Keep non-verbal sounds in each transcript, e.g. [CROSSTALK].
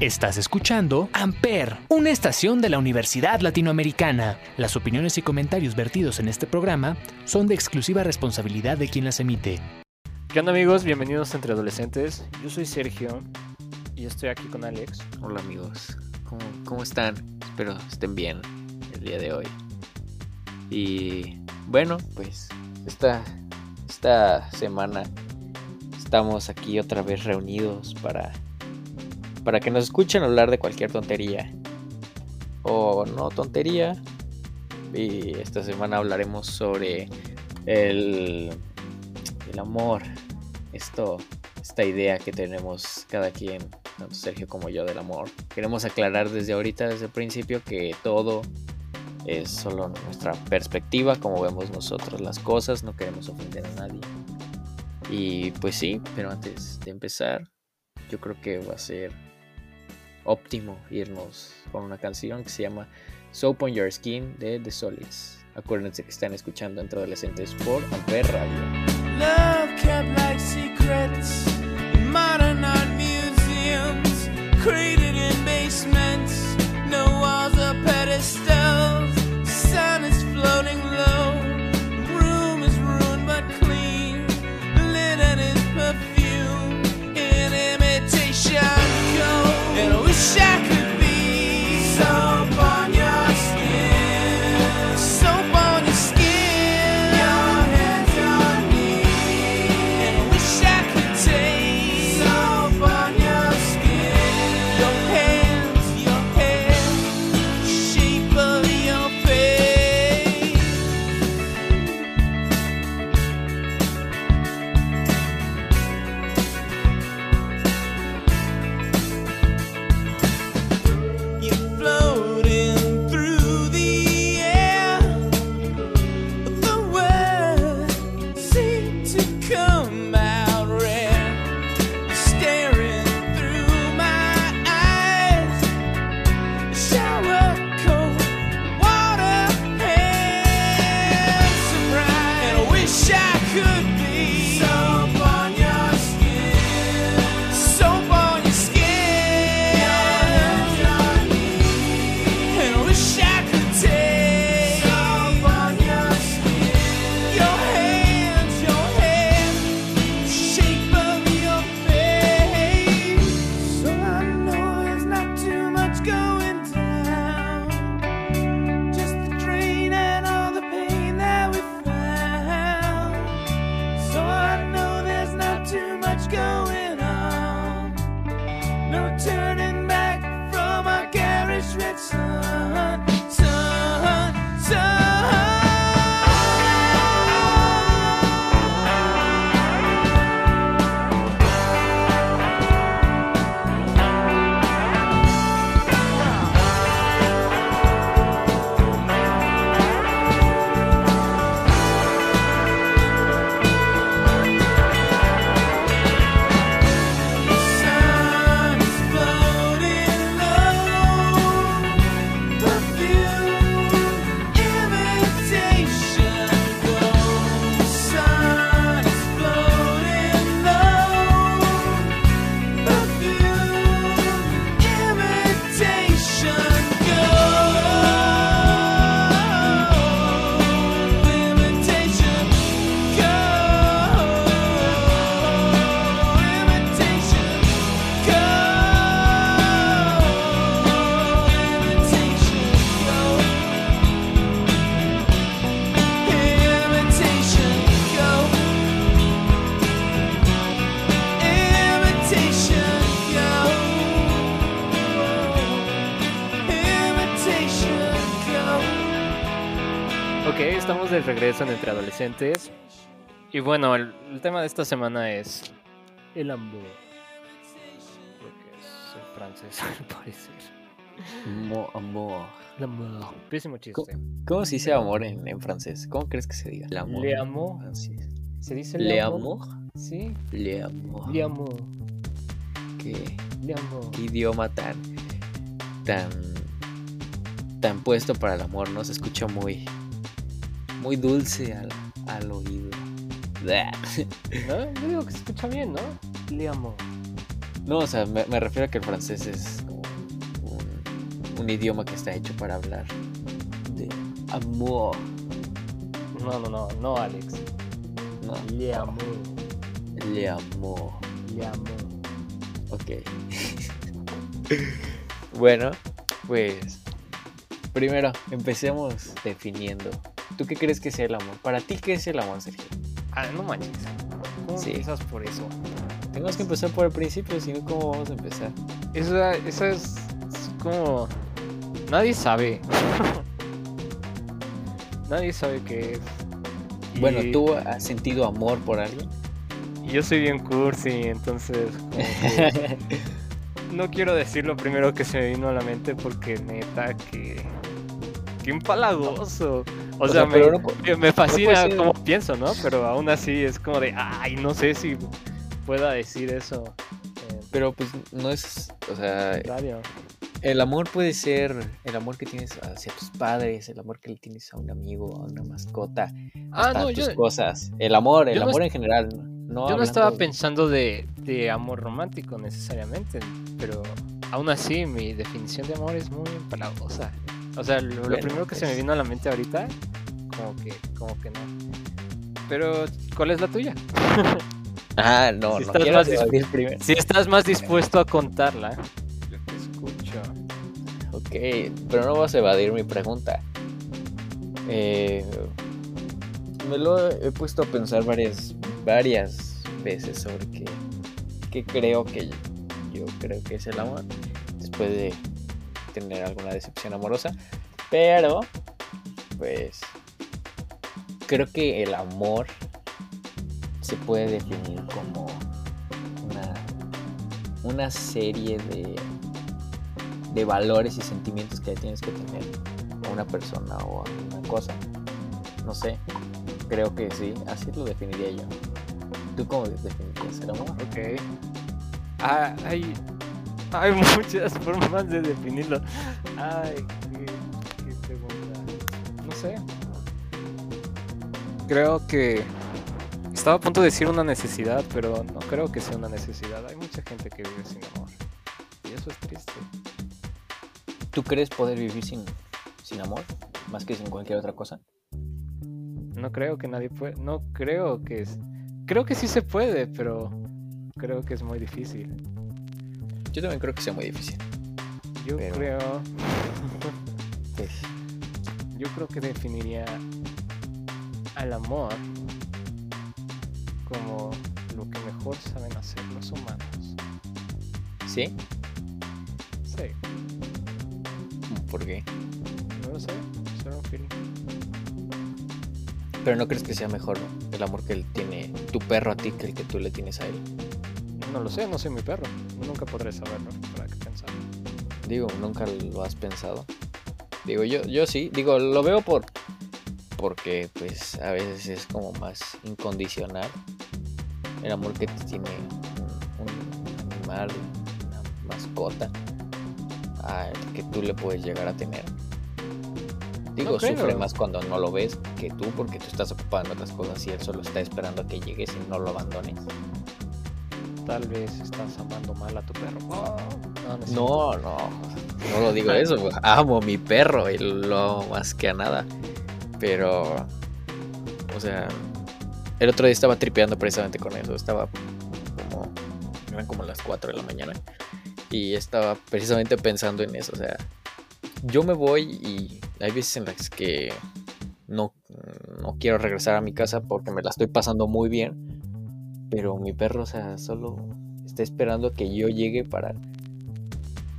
Estás escuchando Amper, una estación de la Universidad Latinoamericana. Las opiniones y comentarios vertidos en este programa son de exclusiva responsabilidad de quien las emite. ¿Qué onda amigos? Bienvenidos a Entre Adolescentes. Yo soy Sergio y estoy aquí con Alex. Hola amigos, ¿cómo, cómo están? Espero estén bien el día de hoy. Y bueno, pues esta, esta semana estamos aquí otra vez reunidos para para que nos escuchen hablar de cualquier tontería o no tontería. Y esta semana hablaremos sobre el, el amor, esto, esta idea que tenemos cada quien, tanto Sergio como yo, del amor. Queremos aclarar desde ahorita, desde el principio, que todo es solo nuestra perspectiva, como vemos nosotros las cosas, no queremos ofender a nadie. Y pues sí, pero antes de empezar, yo creo que va a ser óptimo irnos con una canción que se llama Soap on Your Skin de The Solids. Acuérdense que están escuchando entre adolescentes por Amper Radio. Secrets Entre Adolescentes. Y bueno, el, tema de esta semana es el amor. Porque es francés, [LAUGHS] al parecer. amor. Pésimo chiste. ¿Cómo, se dice amor en, francés? ¿Cómo crees que se diga? El amor. Le amor. ¿Se dice le, le amor? Sí. Le amor. Le amor. ¿Qué, le amor. qué idioma tan. tan. tan puesto para el amor, ¿no? Se escucha muy muy dulce al, al oído. ¿No? Yo digo que se escucha bien, ¿no? Le amo. No, o sea, me, refiero a que el francés es como un idioma que está hecho para hablar de amor. No, no, no, no, Alex. No, Le amo, le amor. le amo. Ok. [LAUGHS] bueno, pues primero empecemos definiendo. ¿Tú qué crees que sea el amor? Para ti, ¿qué es el amor, Sergio? Ah, no manches. ¿Cómo Sí. empiezas por eso? Tenemos que empezar por el principio, si no, ¿cómo vamos a empezar? Esa, esa es, es como... Nadie sabe. [LAUGHS] Nadie sabe qué es. Bueno, ¿tú has sentido amor por alguien? yo soy bien cursi, entonces que [LAUGHS] no quiero decir lo primero que se me vino a la mente porque neta que... Qué empalagoso. O, O sea, sea, me, no fascina ser- como pienso, ¿no? Pero aún así es como de, ay, no sé si pueda decir eso. en Pero pues no es, o sea, radio. el amor puede ser el amor que tienes hacia tus padres, el amor que le tienes a un amigo, a una mascota, Ah, hasta no, tus yo, cosas. El amor, el no amor en general. No, no yo no estaba de- pensando de, de amor romántico necesariamente, pero aún así mi definición de amor es muy empalagosa. O sea, lo, primero que se me vino a la mente ahorita, como que, como que no. Pero, ¿cuál es la tuya? [LAUGHS] Ah, no, Si no estás más. Si estás más dispuesto a contarla, yo te escucho. Ok, pero no vas a evadir mi pregunta. Eh, me lo he puesto a pensar varias, varias veces sobre qué, qué creo que yo, yo creo que es el amor después de tener alguna decepción amorosa. Pero, pues, creo que el amor se puede definir como una, una serie de de valores y sentimientos que tienes que tener a una persona o a una cosa. No sé, creo que sí, así lo definiría yo. ¿Tú cómo definirías el amor? Ok. Ah, hay, hay muchas formas de definirlo. Ay, qué, qué pregunta. No sé. Creo que estaba a punto de decir una necesidad, pero no creo que sea una necesidad. Hay mucha gente que vive sin amor. Y eso es triste. ¿Tú crees poder vivir sin, sin amor? Más que sin cualquier otra cosa. No creo que nadie puede. No creo que es. Creo que sí se puede, pero creo que es muy difícil. Yo también creo que sea muy difícil. Yo Pero- creo. [LAUGHS] Pues, Yo creo que definiría al amor como lo que mejor saben hacer los humanos. ¿Sí? Sí, ¿Por qué? no lo sé, solo un feeling. Pero no crees que sea mejor el amor que él tiene tu perro a ti que el que tú le tienes a él. No lo sé, no soy mi perro. Nunca podré saberlo. ¿Para qué pensar? Digo, nunca lo has pensado. Digo, yo, yo sí, digo, lo veo por porque pues a veces es como más incondicional el amor que tiene un, un animal, una mascota, al que tú le puedes llegar a tener. Digo, No sufre más cuando no lo ves que tú porque tú estás ocupado en otras cosas y él solo está esperando a que llegues y no lo abandones. Tal vez estás amando mal a tu perro. Oh, no, no. No, lo digo eso. Amo a mi perro y lo amo más que a nada. Pero, o sea, el otro día estaba tripeando precisamente con eso. Estaba como, eran como las 4 de la mañana. Y estaba precisamente pensando en eso. O sea, yo me voy y hay veces en las que no, no quiero regresar a mi casa porque me la estoy pasando muy bien. Pero mi perro, o sea, solo está esperando que yo llegue para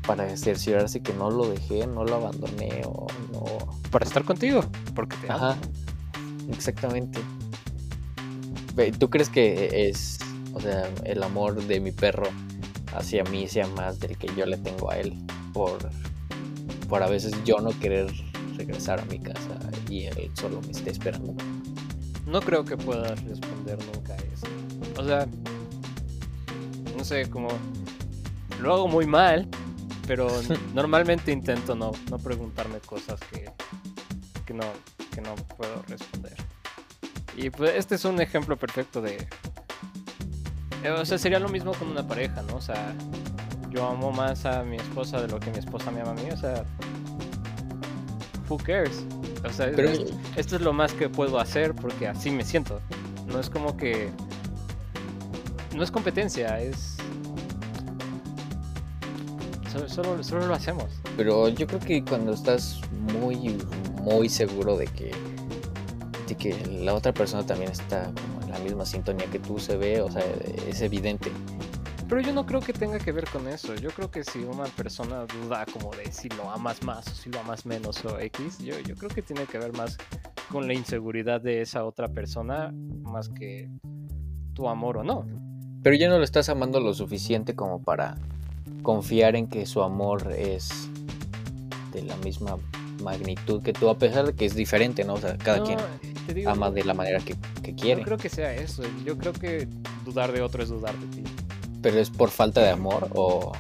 para cerciorarse que no lo dejé, no lo abandoné o no. Para estar contigo, porque te amo. Ajá, exactamente. ¿Tú crees que es, o sea, el amor de mi perro hacia mí sea más del que yo le tengo a él por, por a veces yo no querer regresar a mi casa y él solo me esté esperando? No creo que puedas responder nunca. O sea, no sé, como lo hago muy mal, pero [LAUGHS] normalmente intento no, no preguntarme cosas que, que, no, que no puedo responder. Y pues este es un ejemplo perfecto de... eh, O sea, sería lo mismo con una pareja, ¿no? O sea, yo amo más a mi esposa de lo que mi esposa me ama a mí, o sea, who cares? O sea, Pero- esto es lo más que puedo hacer porque así me siento. No es como que no es competencia, es solo, solo, solo lo hacemos. Pero yo creo que cuando estás muy, muy seguro de que, de que la otra persona también está como en la misma sintonía que tú se ve, o sea, es evidente. Pero yo no creo que tenga que ver con eso. Yo creo que si una persona duda como de si lo amas más o si lo amas menos o X, yo, yo creo que tiene que ver más con la inseguridad de esa otra persona más que tu amor o no. Pero ya no lo estás amando lo suficiente como para confiar en que su amor es de la misma magnitud que tú, a pesar de que es diferente, ¿no? O sea, cada No, quien digo, ama de la manera que, que No quiere. creo que sea eso. Yo creo que dudar de otro es dudar de ti. Pero es por falta de amor o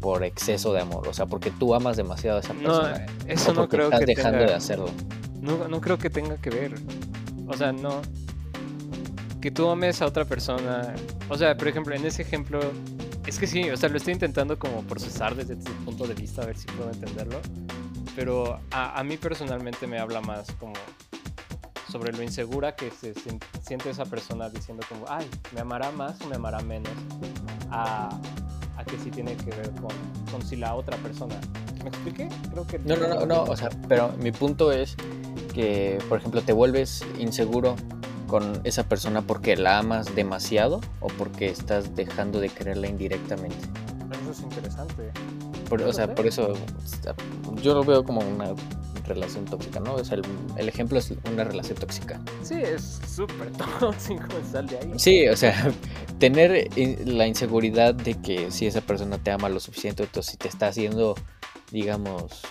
por exceso de amor. O sea, porque tú amas demasiado a esa No, persona. eso o no creo estás que dejando tenga... de hacerlo. No, no creo que tenga que ver. O sea, no. Que tú ames a otra persona. O sea, por ejemplo, en ese ejemplo. Es que sí, o sea, lo estoy intentando como procesar desde tu punto de vista, a ver si puedo entenderlo. Pero a, a mí personalmente me habla más como sobre lo insegura que se sien- siente esa persona diciendo como, ay, me amará más o me amará menos. A, a que sí tiene que ver con, con si la otra persona. ¿Me expliqué? Creo que... No, no, no, no, o sea, pero mi punto es que, por ejemplo, te vuelves inseguro con esa persona porque la amas demasiado o porque estás dejando de quererla indirectamente. Eso es interesante. Por- o sea, sé. por eso yo lo veo como una relación tóxica, ¿no? O sea, el, el ejemplo es una relación tóxica. Sí, es súper [LAUGHS] tóxico, sal de ahí. Sí, o sea, [LAUGHS] tener in- la inseguridad de que si esa persona te ama lo suficiente, entonces si te está haciendo, digamos,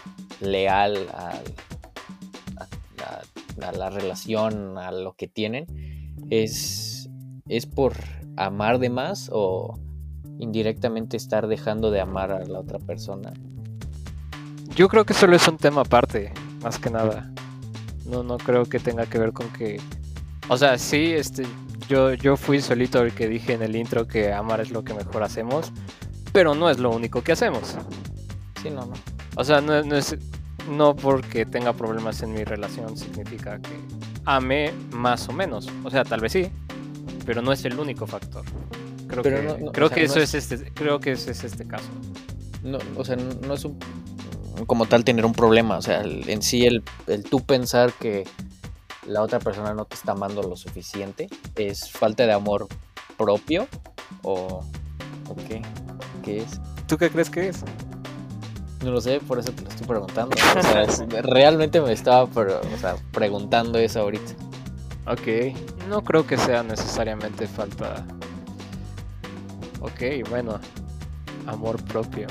leal al- a, la relación, a lo que tienen, es, es por amar de más o indirectamente estar dejando de amar a la otra persona. Yo creo que solo es un tema aparte, más que nada. No, no creo que tenga que ver con que. O sea, sí, este. Yo, yo fui solito el que dije en el intro que amar es lo que mejor hacemos. Pero no es lo único que hacemos. Sí, no, no. O sea, no, no es. No porque tenga problemas en mi relación significa que ame más o menos. O sea, tal vez sí. Pero no es el único factor. Creo Pero que, no- no, o creo sea, que no eso es- es este. Creo que ese es este caso. no, o sea, no no es un, como tal tener un problema, o sea, el- en sí el, el tú pensar que la otra persona no te está amando lo suficiente es falta de amor propio o, o qué, qué es. ¿Tú qué crees que es? No lo sé, por eso te lo estoy preguntando. O sea, [LAUGHS] es- realmente me estaba o sea, preguntando eso ahorita. Ok, no creo que sea necesariamente falta. Ok, bueno, amor propio.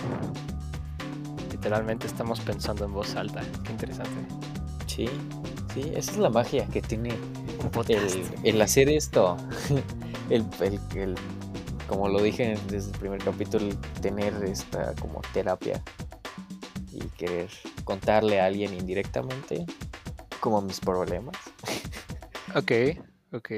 Literalmente estamos pensando en voz alta. Qué interesante. Sí, sí, esa es la magia que tiene el, el hacer esto, [LAUGHS] el, el- el- como lo dije desde el primer capítulo, tener esta como terapia y querer contarle a alguien indirectamente como mis problemas. Ok, ok.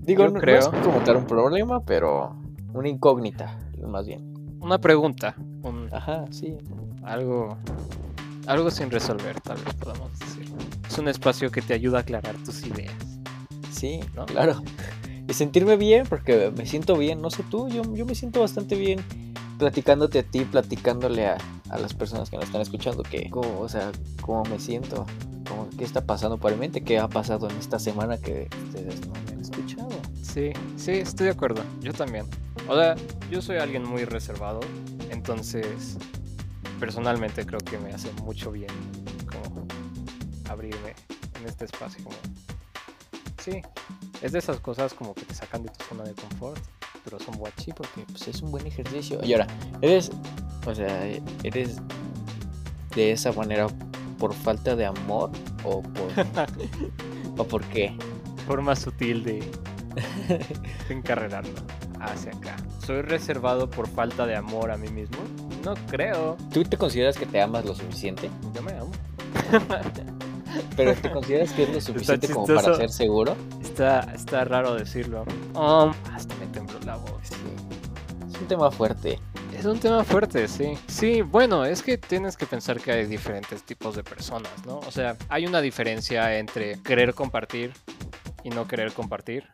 Digo, Yo no, no creo- es como tal un problema, pero una incógnita, más bien. Una pregunta. un- Ajá, sí. algo. Algo sin resolver, tal vez podamos decir. Es un espacio que te ayuda a aclarar tus ideas. Sí, ¿No? claro. Y sentirme bien, porque me siento bien, no sé tú, yo, yo me siento bastante bien platicándote a ti, platicándole a, a las personas que nos están escuchando, que, cómo, o sea, cómo me siento, cómo, qué está pasando por mi mente, qué ha pasado en esta semana que ustedes no me han escuchado. Sí, sí, estoy de acuerdo. Yo también. O sea, yo soy alguien muy reservado, entonces personalmente creo que me hace mucho bien como abrirme en este espacio. Como... Sí, es de esas cosas como que te sacan de tu zona de confort, pero son guachis. Sí, porque pues, es un buen ejercicio. Y ahora, eres, o sea, eres de esa manera por falta de amor o por, [LAUGHS] o por qué. Forma sutil de, de hacia acá. ¿Soy reservado por falta de amor a mí mismo? No creo. ¿Tú te consideras que te amas lo suficiente? Yo me amo. [LAUGHS] Pero ¿te consideras que es lo suficiente como para ser seguro? Está, está raro decirlo. Um, hasta un tema fuerte. Es un tema fuerte, sí. Sí, bueno, es que tienes que pensar que hay diferentes tipos de personas, ¿no? O sea, hay una diferencia entre querer compartir y no querer compartir.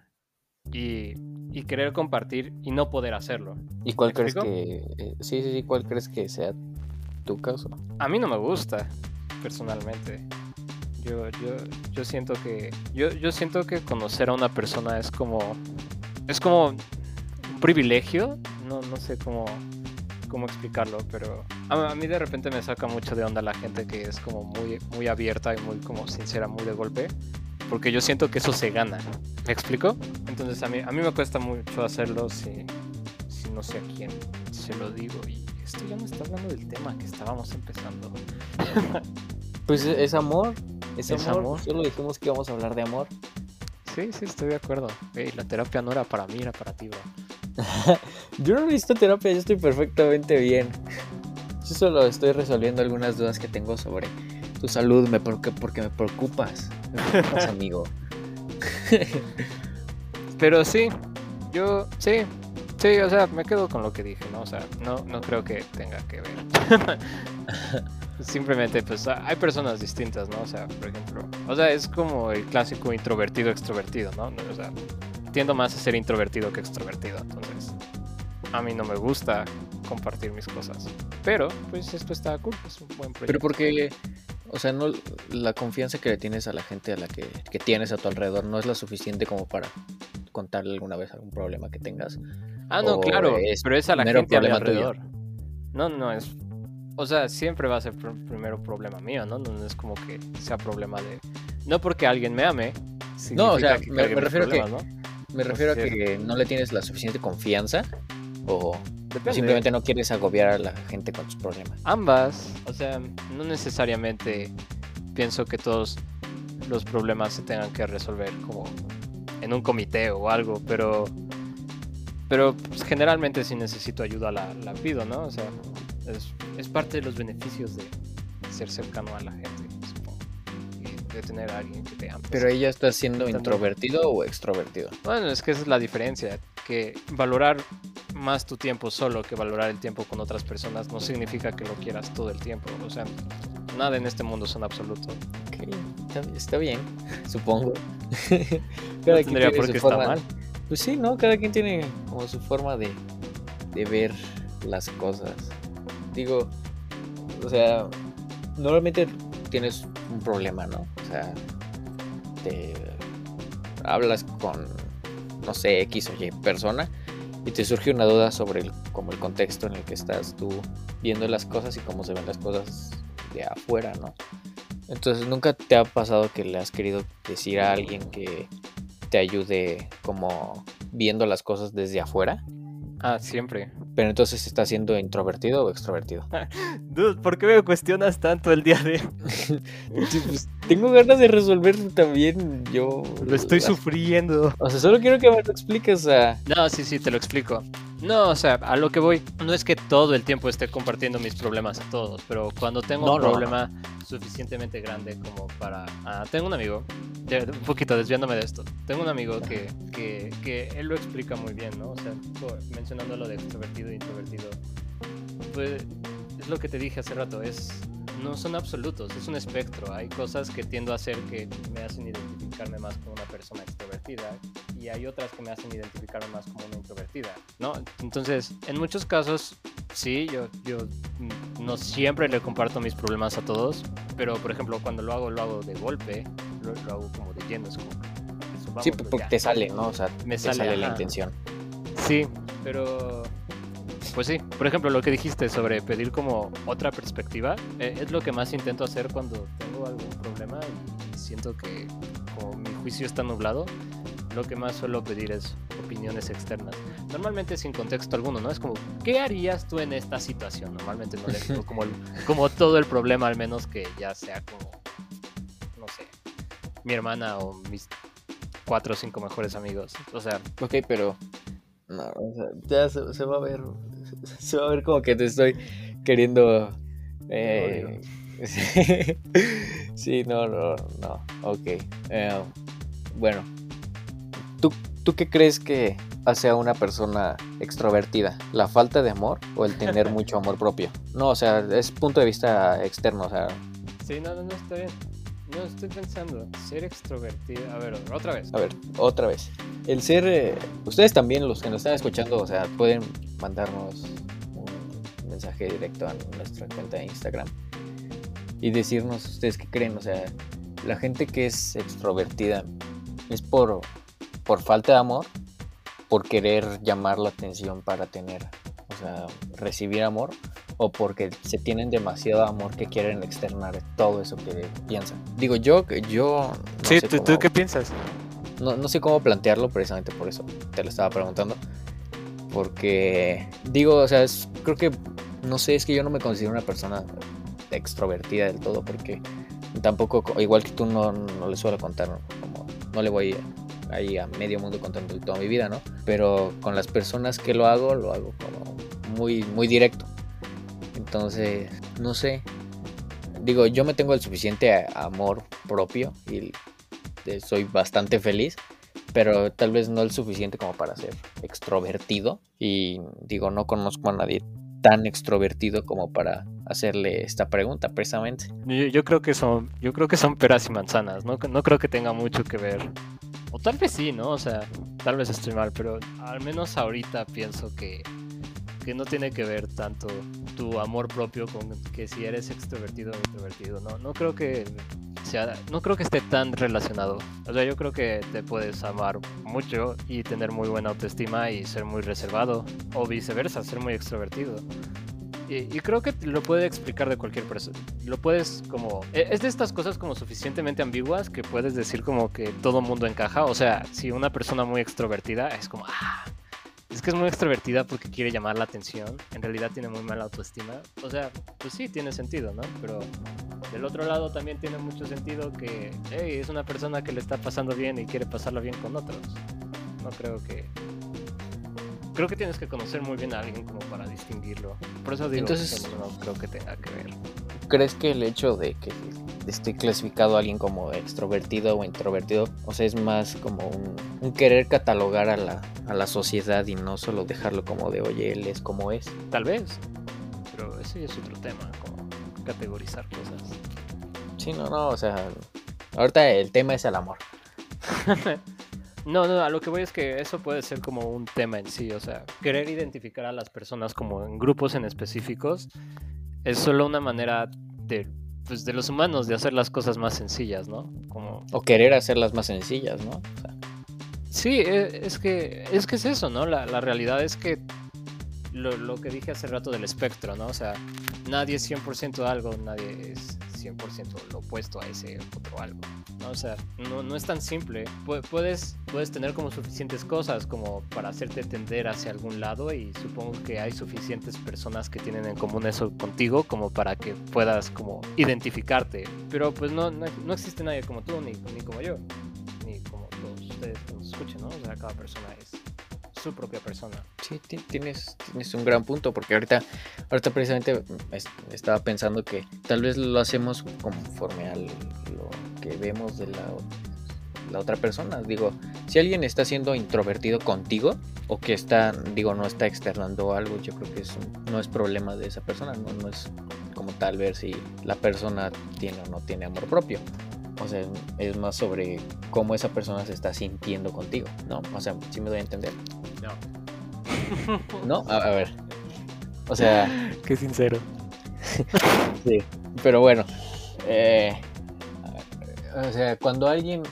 Y, y querer compartir y no poder hacerlo. ¿Y cuál ¿Me crees que... eh, sí, sí, sí, ¿cuál crees que sea tu caso? A mí no me gusta, personalmente. Yo, yo, yo siento que. Yo, yo siento que conocer a una persona es como. Es como privilegio. No, no sé cómo, cómo explicarlo, pero. A, a mí de repente me saca mucho de onda la gente que es como muy, muy abierta y muy como sincera, muy de golpe. Porque yo siento que eso se gana. ¿Me explico? Entonces a mí, a mí me cuesta mucho hacerlo si, si no sé a quién se lo digo. Y esto ya no está hablando del tema que estábamos empezando. [LAUGHS] Pues es es amor. Es, Es amor. amor. Solo dijimos que íbamos a hablar de amor. Sí, sí, estoy de acuerdo. Ey, la terapia no era para mí, era para ti, bro. [LAUGHS] Yo no necesito terapia, yo estoy perfectamente bien. Yo solo estoy resolviendo algunas dudas que tengo sobre tu salud, me porque, porque me preocupas. Me preocupas, [LAUGHS] amigo. Pero sí, yo, sí, sí, o sea, me quedo con lo que dije, ¿no? O sea, no, no creo que tenga que ver. [LAUGHS] Simplemente, pues, hay personas distintas, ¿no? O sea, por ejemplo, o sea, es como el clásico introvertido-extrovertido, ¿no? O sea, tiendo más a ser introvertido que extrovertido, entonces, a mí no me gusta compartir mis cosas. Pero, pues, esto está cool, es un buen proyecto. Pero porque, o sea, no la confianza que le tienes a la gente a la que, que tienes a tu alrededor no es la suficiente como para contarle alguna vez algún problema que tengas. Ah, no, o claro, es pero es a la gente a mi tuyo? alrededor. No, no es. O sea, siempre va a ser pr- primero problema mío, ¿no? No es como que sea problema de. No porque alguien me ame. No, o sea, que me- refiero a que- ¿no? Me refiero a que no le tienes la suficiente confianza o Depende. simplemente no quieres agobiar a la gente con tus problemas. Ambas. O sea, no necesariamente pienso que todos los problemas se tengan que resolver como en un comité o algo, pero. Pero pues, generalmente si necesito ayuda la, la pido, ¿no? O sea, es, es parte de los beneficios de ser cercano a la gente, de tener a alguien que te ame. Pero ella está siendo También. introvertido o extrovertido. Bueno, es que esa es la diferencia, que valorar más tu tiempo solo que valorar el tiempo con otras personas no significa que lo quieras todo el tiempo. O sea, nada en este mundo es un absoluto. Está, bien, [LAUGHS] supongo. No [LAUGHS] Cada quien tiene por su qué forma- mal. Pues sí, ¿no? Cada quien tiene como su forma de, de ver las cosas. Digo, o sea, normalmente tienes un problema, ¿no? O sea, te hablas con, no sé, X o Y persona y te surge una duda sobre el, como el contexto en el que estás tú viendo las cosas y cómo se ven las cosas de afuera, ¿no? Entonces, ¿nunca te ha pasado que le has querido decir a alguien que te ayude como viendo las cosas desde afuera? Ah, siempre. Pero entonces estás siendo introvertido o extrovertido. [LAUGHS] Dude, ¿por qué me cuestionas tanto el día de [LAUGHS] Sí, pues, tengo ganas de resolver también yo. Lo estoy sufriendo. O sea, solo quiero que me lo expliques. Sea, No, sí, sí, te lo explico. No, o sea, a lo que voy, no es que todo el tiempo esté compartiendo mis problemas a todos, pero cuando tengo No, un no, no. problema suficientemente grande como para... Ah, tengo un amigo, un poquito desviándome de esto, tengo un amigo que, que, que él lo explica muy bien, ¿no? O sea, mencionando lo de extrovertido e introvertido, pues es lo que te dije hace rato, es... No son absolutos, es un espectro. Hay cosas que tiendo a hacer que me hacen identificarme más como una persona extrovertida y hay otras que me hacen identificarme más como una introvertida, ¿no? Entonces, en muchos casos, sí, yo, yo mm, no siempre le comparto mis problemas a todos, pero por ejemplo, cuando lo hago, lo hago de golpe, lo, lo hago como de lleno, es como, sí, resolvámoslo porque ya. te sale, ¿no? O sea, Me te sale, sale, la intención. Sí, pero pues sí, por ejemplo, lo que dijiste sobre pedir como otra perspectiva, eh, es lo que más intento hacer cuando tengo algún problema y siento que como mi juicio está nublado, lo que más suelo pedir es opiniones externas. Normalmente sin contexto alguno, ¿no? Es como, ¿qué harías tú en esta situación? Normalmente no le digo [LAUGHS] como, como todo el problema, al menos que ya sea como, no sé, mi hermana o mis cuatro o cinco mejores amigos. O sea, Ok, pero. No, o sea, ya se, se va a ver. [LAUGHS] Se va a ver como que te estoy queriendo. eh, [LAUGHS] sí, no, no, no. Ok. eh, bueno, ¿tú ¿tú qué crees que hace a una persona extrovertida? ¿La falta de amor o el tener [LAUGHS] mucho amor propio? No, o sea, es punto de vista externo, o sea... Sí, no, no, no, está bien. No, estoy pensando, ser extrovertido. A ver, otra vez. A ver, otra vez. El ser... eh, ustedes también, los que nos están escuchando, o sea, pueden mandarnos un mensaje directo a nuestra cuenta de Instagram y decirnos ustedes qué creen, o sea, la gente que es extrovertida es por, por falta de amor, por querer llamar la atención para tener, o sea, recibir amor, o porque se tienen demasiado amor que quieren externar todo eso que piensan. Digo, yo, yo no sí, sé ¿tú, ¿tú cómo- qué piensas? no, no sé cómo plantearlo, precisamente por eso te lo estaba preguntando. Porque, digo, o sea, es- creo que, no sé, es que yo no me considero una persona extrovertida del todo, porque tampoco, co- igual que tú, no, no le suelo contar, no le voy ahí a medio mundo contando toda mi vida, ¿no? Pero con las personas que lo hago, lo hago como muy, muy directo. Entonces, no sé. Digo, yo me tengo el suficiente amor propio y eh, soy bastante feliz, pero tal vez no el suficiente como para ser extrovertido. Y digo, no conozco a nadie tan extrovertido como para hacerle esta pregunta, precisamente. Yo, yo creo que son, yo creo que son peras y manzanas, ¿no? No creo que tenga mucho que ver. O tal vez sí, ¿no? O sea, tal vez estoy mal, pero al menos ahorita pienso que, que no tiene que ver tanto tu amor propio con que si eres extrovertido o introvertido. No, no creo que sea, no creo que esté tan relacionado. O sea, yo creo que te puedes amar mucho y tener muy buena autoestima y ser muy reservado, o viceversa, ser muy extrovertido. Y, y creo que lo puede explicar de cualquier persona. Lo puedes como... e- Es de estas cosas como suficientemente ambiguas que puedes decir como que todo mundo encaja. O sea, si una persona muy extrovertida es como... Ah, es que es muy extrovertida porque quiere llamar la atención. En realidad tiene muy mala autoestima. O sea, pues sí, tiene sentido, ¿no? Pero del otro lado también tiene mucho sentido que hey, es una persona que le está pasando bien y quiere pasarlo bien con otros. No creo que... Creo que tienes que conocer muy bien a alguien como para distinguirlo. Por eso digo Entonces- que no creo que tenga que ver. ¿Crees que el hecho de que esté clasificado a alguien como extrovertido o introvertido, o sea, es más como un, un querer catalogar a la, a la sociedad y no solo dejarlo como de, oye, él es como es? Tal vez. Pero ese es otro tema, como categorizar cosas. Sí, no, no, o sea, ahorita el tema es el amor. [LAUGHS] No, no, a lo que voy es que eso puede ser como un tema en sí, o sea, querer identificar a las personas como en grupos en específicos es solo una manera de, pues, de los humanos de hacer las cosas más sencillas, ¿no? Como, O querer hacerlas más sencillas, ¿no? O sea, sí, e- es que es que es eso, ¿no? La, la realidad es que lo, lo que dije hace rato del espectro, ¿no? O sea, nadie es 100% algo, nadie es 100% lo opuesto a ese otro algo. ¿no? O sea, no, no es tan simple. Pu- puedes, puedes tener como suficientes cosas como para hacerte tender hacia algún lado y supongo que hay suficientes personas que tienen en común eso contigo como para que puedas como identificarte. Pero pues no, no, no existe nadie como tú ni, ni como yo, ni como todos ustedes que nos escuchen, ¿no? O sea, cada persona es su propia persona. sí, ti- tienes, tienes un gran punto, porque ahorita, ahorita precisamente es- estaba pensando que tal vez lo hacemos conforme a lo que vemos de la, la otra persona. Digo, si alguien está siendo introvertido contigo, o que está, digo, no está externando algo, yo creo que eso no es problema de esa persona, no, no es como tal ver si la persona tiene o no tiene amor propio. O sea, es más sobre cómo esa persona se está sintiendo contigo, ¿no? O sea, si me doy a entender. No. ¿No? A, a ver. O sea, [LAUGHS] Qué sincero. [LAUGHS] sí. Pero bueno. eh, o sea, cuando alguien.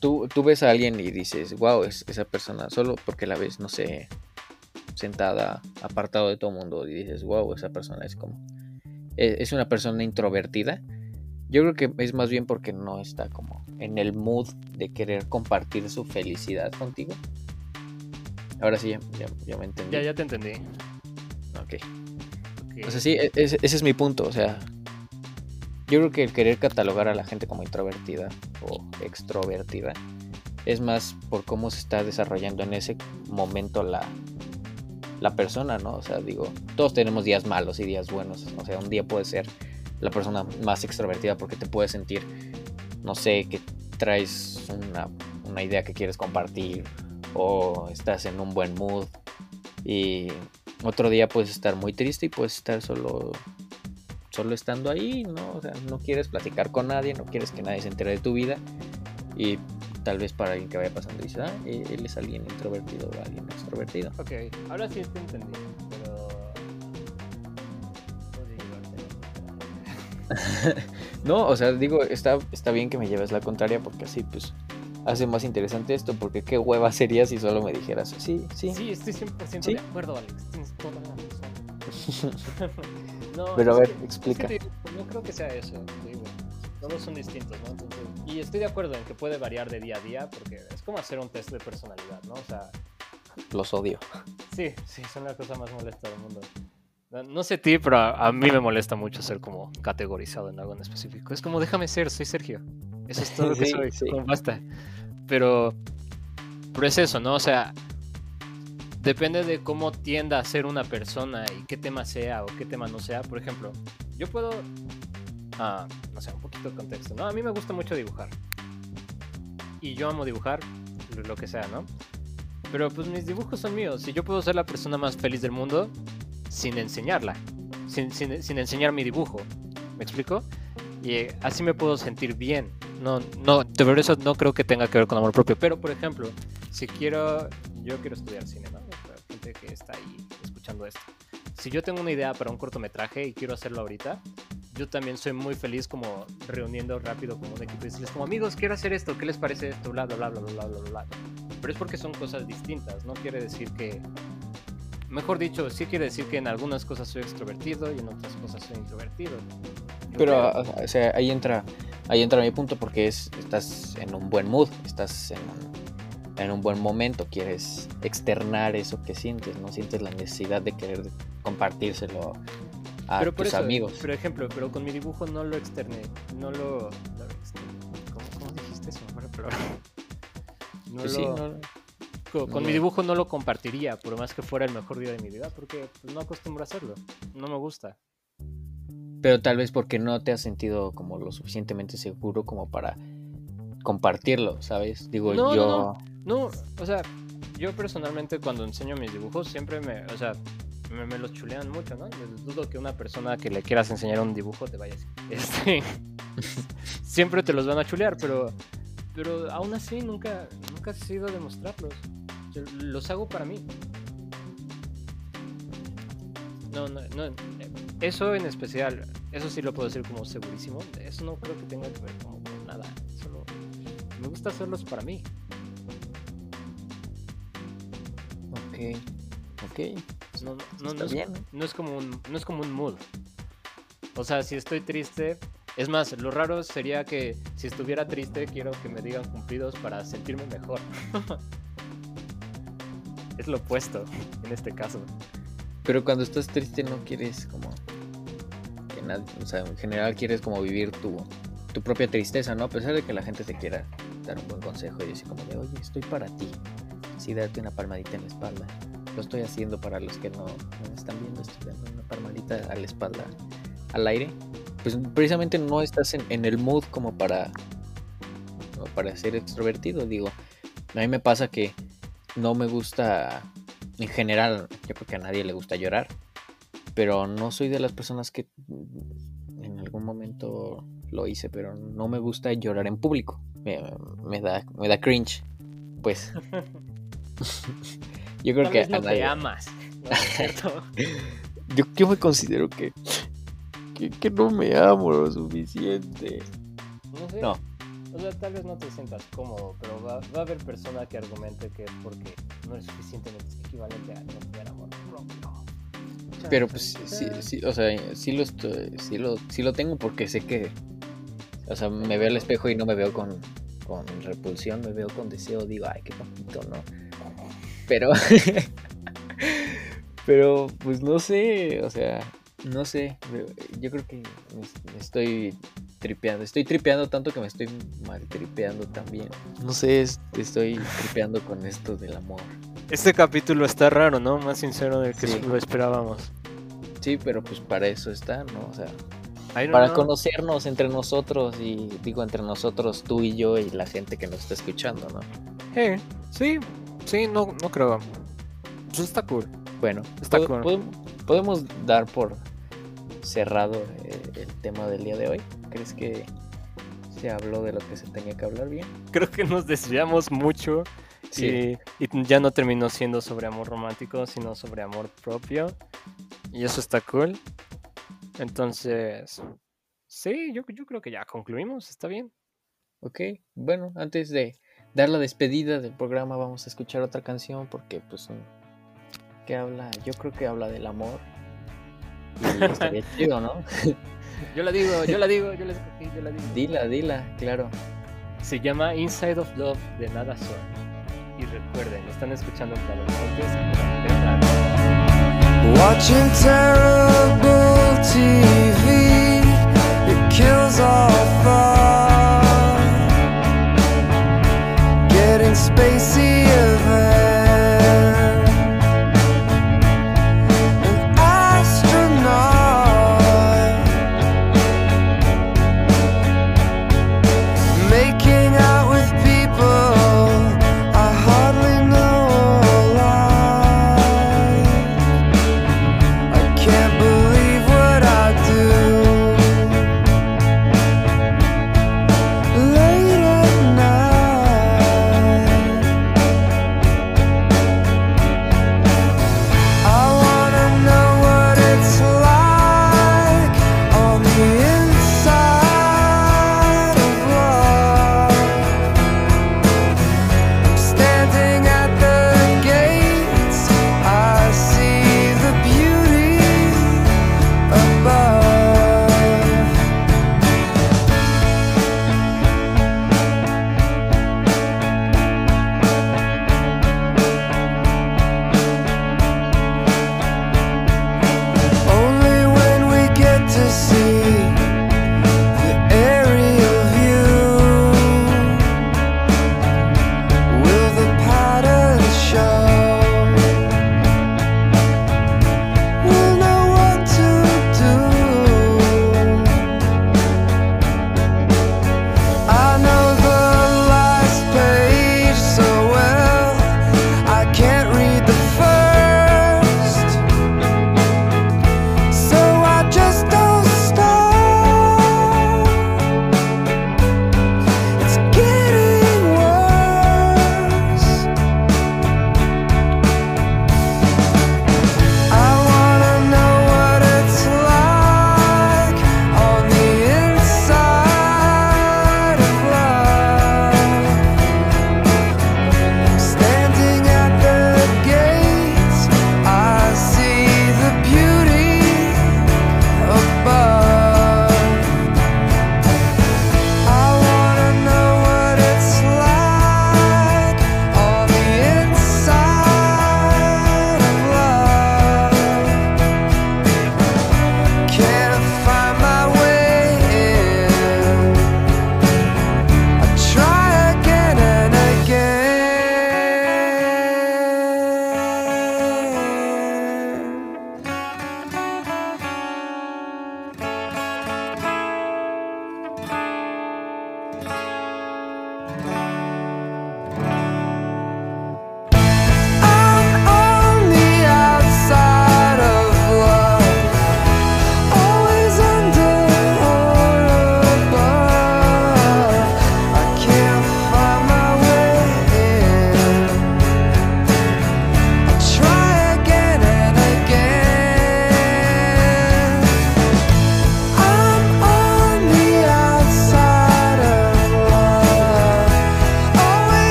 Tú, tú ves a alguien y dices, wow, es, esa persona, solo porque la ves, no sé, sentada, apartado de todo el mundo, y dices, wow, esa persona es como. e- Es una persona introvertida. Yo creo que es más bien porque no está como en el mood de querer compartir su felicidad contigo. Ahora sí, ya, ya, me entendí. Ya, ya te entendí. Ok. Ok. O sea, sí, e- ese, ese es mi punto. O sea, yo creo que el querer catalogar a la gente como introvertida o extrovertida es más por cómo se está desarrollando en ese momento la, la persona, ¿no? O sea, digo, todos tenemos días malos y días buenos. O sea, un día puede ser la persona más extrovertida porque te puedes sentir, no sé, que traes una, una idea que quieres compartir o estás en un buen mood y otro día puedes estar muy triste y puedes estar solo solo estando ahí, ¿no? O sea, no quieres platicar con nadie, no quieres que nadie se entere de tu vida y tal vez para alguien que vaya pasando dice, ah, e-, él es alguien introvertido o alguien extrovertido. Ok, ahora sí te entendí, pero... [LAUGHS] no, o sea, digo, está, está bien que me lleves la contraria porque así pues hace más interesante esto, porque qué hueva sería si solo me dijeras, sí, sí. Sí, estoy 100% de acuerdo, Alex, tienes toda la razón. [LAUGHS] no, Pero a ver, explica. no creo que sea eso, digo, todos son distintos, ¿no? Entonces, y estoy de acuerdo en que puede variar de día a día, porque es como hacer un test de personalidad, ¿no? O sea... Los odio. Sí, sí, son la cosa más molesta del mundo. No, sé ti, pero a, mí me molesta mucho ser como categorizado en algo en específico. Es como, déjame ser, soy Sergio. Eso es todo lo que soy, basta. Pero, pero es eso, ¿no? O sea, depende de cómo tienda a ser una persona y qué tema sea o qué tema no sea. Por ejemplo, yo puedo, ah, no sé, un poquito de contexto, ¿no? A mí me gusta mucho dibujar. Y yo amo dibujar, lo que sea, ¿no? Pero pues mis dibujos son míos. Y yo puedo ser la persona más feliz del mundo sin enseñarla, sin, sin, sin enseñar mi dibujo. ¿Me explico? Y así me puedo sentir bien no, no, de verdad eso no creo que tenga que ver con amor propio. Pero, por ejemplo, si quiero, yo quiero estudiar cine, ¿no? gente que está ahí escuchando esto. Si yo tengo una idea para un cortometraje y quiero hacerlo ahorita, yo también soy muy feliz como reuniendo rápido como un equipo y decirles como amigos, quiero hacer esto, ¿qué les parece esto? Bla, bla, bla, bla, bla, bla, bla. Pero es porque son cosas distintas, no quiere decir que... Mejor dicho, sí quiere decir que en algunas cosas soy extrovertido y en otras cosas soy introvertido. Pero, o sea, ahí entra ahí entra mi punto porque es, estás en un buen mood, estás en un, en un buen momento, quieres externar eso que sientes, no sientes la necesidad de querer compartírselo a pero tus amigos. Por ejemplo, pero con mi dibujo no lo externé, no lo... ¿Cómo, dijiste eso? No [LAUGHS] lo... Sí, no, con, mi dibujo no lo compartiría, por más que fuera el mejor día de mi vida, porque pues, no acostumbro a hacerlo, no me gusta. Pero tal vez porque no te has sentido como lo suficientemente seguro como para compartirlo, ¿sabes? Digo, yo... No, no, o sea, yo personalmente cuando enseño mis dibujos siempre me, o sea, me, los chulean mucho, ¿no? dudo que una persona que le quieras enseñar un dibujo te vaya a decir, [LAUGHS] este, [LAUGHS] siempre te los van a chulear, pero, pero aún así nunca, nunca he sido demostrarlos. Los hago para mí. No, no, no. Eso en especial, eso sí lo puedo decir como segurísimo. Eso no creo que tenga que ver con nada. Solo me gusta hacerlos para mí. Ok, ok. No, no, no, es, no, es, como un, no es como un mood. O sea, si estoy triste, es más, lo raro sería que si estuviera triste, quiero que me digan cumplidos para sentirme mejor. [LAUGHS] es lo opuesto en este caso. Pero cuando estás triste no quieres como o sea, en general quieres como vivir tu, tu propia tristeza, ¿no? A pesar de que la gente te quiera dar un buen consejo y decir como de, oye, estoy para ti. Así darte una palmadita en la espalda. Lo estoy haciendo para los que no, me están viendo, estoy dando una palmadita a la espalda al aire. Pues precisamente no estás en, en el mood como para, como para ser extrovertido, digo. A mí me pasa que no me gusta en general, yo creo que a nadie le gusta llorar, pero no soy de las personas que en algún momento lo hice, pero no me gusta llorar en público. Me, da, me da cringe, pues. [LAUGHS] yo creo que no te amas. [LAUGHS] yo, yo me considero que, que, no me amo lo suficiente. No sé. No o sea, tal vez no te sientas cómodo, pero va, a haber persona que argumente que es porque no es suficientemente equivalente a no tener amor propio. Pero pues sí, sí, o sea, sí lo, estoy, sí lo, sí lo tengo porque sé que, o sea, me veo al espejo y no me veo con, con repulsión, me veo con deseo, digo, ay, qué poquito, ¿no? Pero, [LAUGHS] pero, pues no sé, o sea, no sé, yo creo que estoy tripeando. Estoy tripeando tanto que me estoy mal tripeando también. No sé, estoy tripeando con esto del amor. Este capítulo está raro, ¿no? Más sincero del que lo esperábamos. Sí, pero pues para eso está, ¿no? O sea, para conocernos entre nosotros y digo entre nosotros tú y yo y la gente que nos está escuchando, ¿no? Eh, sí, Sí, no, no creo. Pues está cool. Bueno, Está pod- cool. pod- podemos dar por cerrado eh, el tema del día de hoy. ¿Crees que se habló de lo que se tenía que hablar bien? Creo que nos desviamos mucho y, y ya no terminó siendo sobre amor romántico, sino sobre amor propio. Y eso está cool. Entonces, sí, yo, yo creo que ya concluimos, está bien. Ok, bueno, antes de dar la despedida del programa vamos a escuchar otra canción porque pues que habla, yo creo que habla del amor. Y [LAUGHS] estaría chido, ¿no? Yo la digo, yo la digo, yo la escogí, yo la digo. Dila, dila, claro. Se llama Inside of Love de Nada Sol. Y recuerden, están escuchando en Plano. Watching terrible TV, it kills all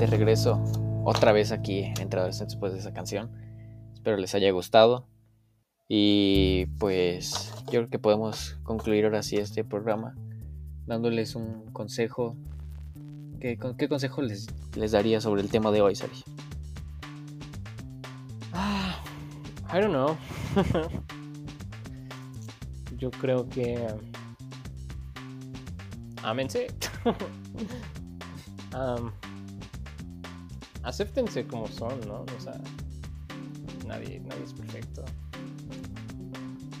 de regreso otra vez aquí en después de esa canción. Espero les haya gustado. Y pues yo creo que podemos concluir ahora sí este programa dándoles un consejo. ¿Qué, con- qué consejo les, les daría sobre el tema de hoy, Sergio? Ah, I don't know. [LAUGHS] Yo creo que. Ámense. [LAUGHS] Am, acéptense como son, ¿no? O sea, nadie, nadie es perfecto.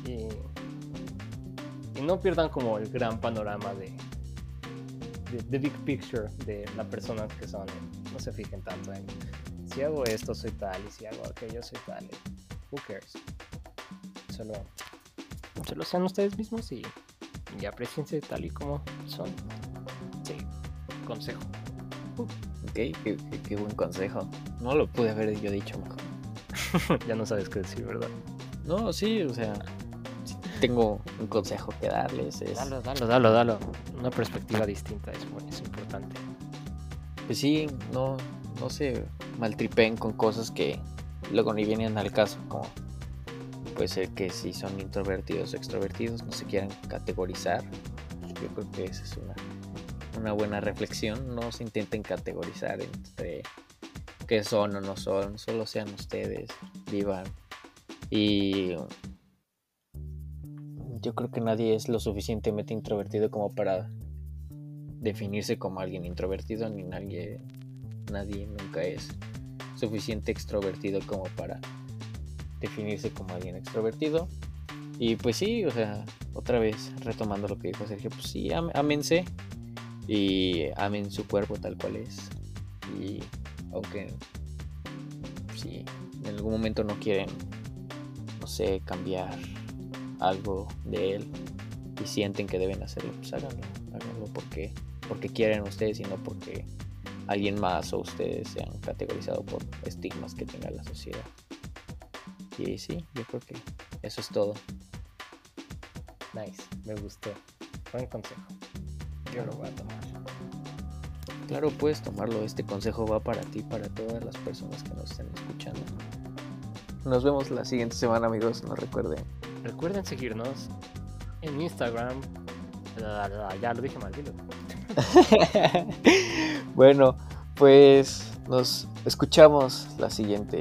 Y, no pierdan como el gran panorama de, de, de big picture de la persona que son. No se fijen tanto en si hago esto soy tal y si hago aquello soy tal. Who cares? Solo, solo sean ustedes mismos y, y apreciense tal y como son. Sí, consejo. Ok, qué, qué- buen consejo. No lo pude haber yo dicho mejor. [LAUGHS] ya no sabes qué decir, ¿verdad? No, sí, o sea, tengo un consejo que darles. Es, Dalo, dalo, dalo, dalo. Una perspectiva distinta es, es importante. pues sí, no, no se maltripen con cosas que luego ni vienen al caso, como puede ser que si son introvertidos o extrovertidos, no se quieran categorizar. Yo creo que esa es una, una buena reflexión. No se intenten categorizar entre qué son o no son, solo sean ustedes, vivan. Y yo creo que nadie es lo suficientemente introvertido como para definirse como alguien introvertido, ni nadie, nadie nunca es suficiente extrovertido como para definirse como alguien extrovertido. Y pues sí, o sea, otra vez retomando lo que dijo Sergio, pues sí, am- y amen su cuerpo tal cual es. Y aunque si en algún momento no quieren, no sé, cambiar algo de él y sienten que deben hacerlo, pues háganlo, háganlo porque, porque quieren ustedes y no porque alguien más o ustedes sean categorizados por estigmas que tenga la sociedad. Y sí, yo creo que eso es todo. Nice, me gustó. Buen consejo. Yo lo voy a tomar. Claro, puedes tomarlo. Este consejo va para ti, para todas las personas que nos estén escuchando. Nos vemos la siguiente semana, amigos. No recuerden. Recuerden seguirnos en Instagram. Ya lo dije mal, dilo. [LAUGHS] bueno, pues nos escuchamos la siguiente,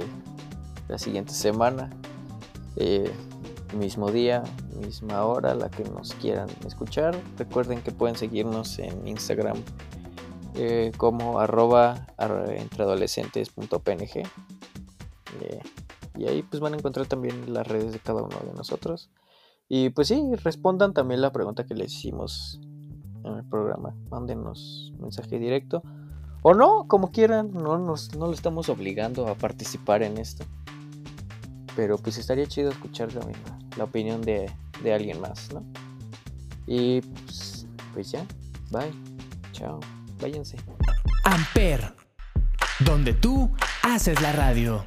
la siguiente semana. Eh, mismo día, misma hora, la que nos quieran escuchar. Recuerden que pueden seguirnos en Instagram eh, como arroba ar- entreadolescentes.png. Eh, y ahí pues van a encontrar también las redes de cada uno de nosotros. Y pues sí, respondan también la pregunta que les hicimos en el programa. Mándenos mensaje directo. O no, como quieran. No, nos, no lo estamos obligando a participar en esto. Pero pues estaría chido escuchar la opinión de, de alguien más, ¿no? Y pues, pues ya. Bye. Chao. Váyanse. Amper, donde tú haces la radio.